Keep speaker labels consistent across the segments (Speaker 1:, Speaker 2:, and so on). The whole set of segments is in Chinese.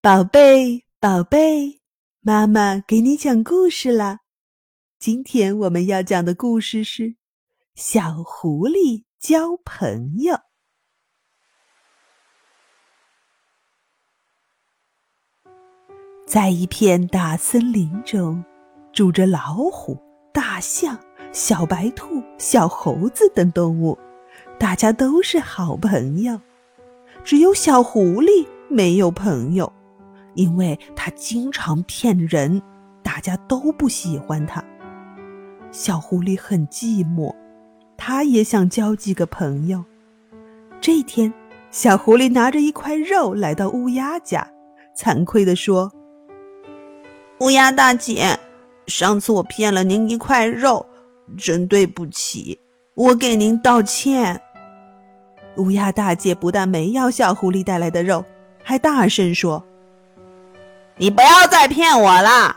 Speaker 1: 宝贝，宝贝，妈妈给你讲故事啦！今天我们要讲的故事是《小狐狸交朋友》。在一片大森林中，住着老虎、大象、小白兔、小猴子等动物，大家都是好朋友。只有小狐狸没有朋友，因为它经常骗人，大家都不喜欢它。小狐狸很寂寞，它也想交几个朋友。这天，小狐狸拿着一块肉来到乌鸦家，惭愧地说：“
Speaker 2: 乌鸦大姐，上次我骗了您一块肉，真对不起，我给您道歉。”
Speaker 1: 乌鸦大姐不但没要小狐狸带来的肉，还大声说：“
Speaker 2: 你不要再骗我了！”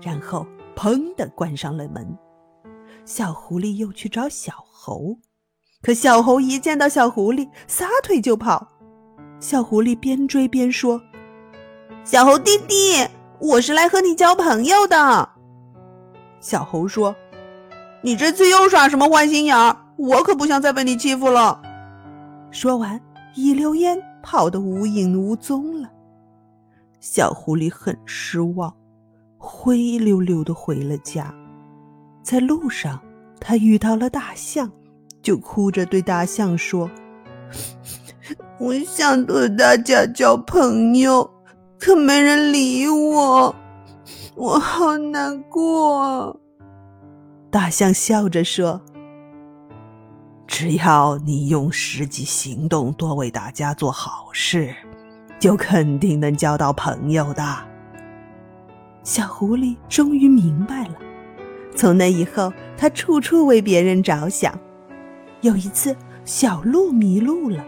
Speaker 1: 然后砰的关上了门。小狐狸又去找小猴，可小猴一见到小狐狸，撒腿就跑。小狐狸边追边说：“
Speaker 2: 小猴弟弟，我是来和你交朋友的。”
Speaker 1: 小猴说：“
Speaker 2: 你这次又耍什么坏心眼儿？我可不想再被你欺负了。”
Speaker 1: 说完，一溜烟跑得无影无踪了。小狐狸很失望，灰溜溜的回了家。在路上，他遇到了大象，就哭着对大象说：“
Speaker 2: 我想和大家交朋友，可没人理我，我好难过。”
Speaker 1: 大象笑着说。只要你用实际行动多为大家做好事，就肯定能交到朋友的。小狐狸终于明白了，从那以后，他处处为别人着想。有一次，小鹿迷路了，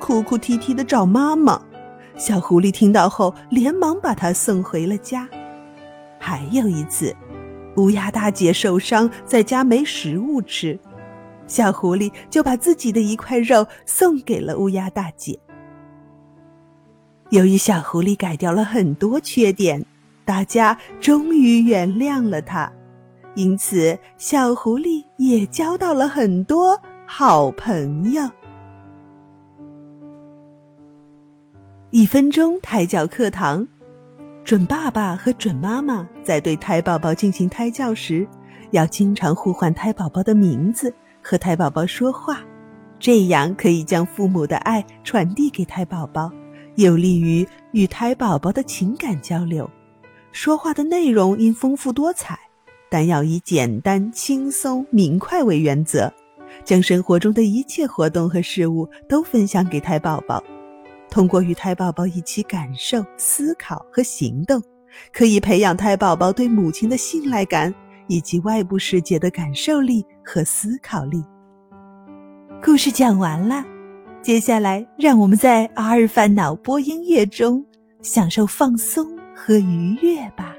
Speaker 1: 哭哭啼啼的找妈妈。小狐狸听到后，连忙把它送回了家。还有一次，乌鸦大姐受伤，在家没食物吃。小狐狸就把自己的一块肉送给了乌鸦大姐。由于小狐狸改掉了很多缺点，大家终于原谅了它，因此小狐狸也交到了很多好朋友。一分钟胎教课堂，准爸爸和准妈妈在对胎宝宝进行胎教时，要经常呼唤胎宝宝的名字。和胎宝宝说话，这样可以将父母的爱传递给胎宝宝，有利于与胎宝宝的情感交流。说话的内容应丰富多彩，但要以简单、轻松、明快为原则，将生活中的一切活动和事物都分享给胎宝宝。通过与胎宝宝一起感受、思考和行动，可以培养胎宝宝对母亲的信赖感。以及外部世界的感受力和思考力。故事讲完了，接下来让我们在阿尔法脑波音乐中享受放松和愉悦吧。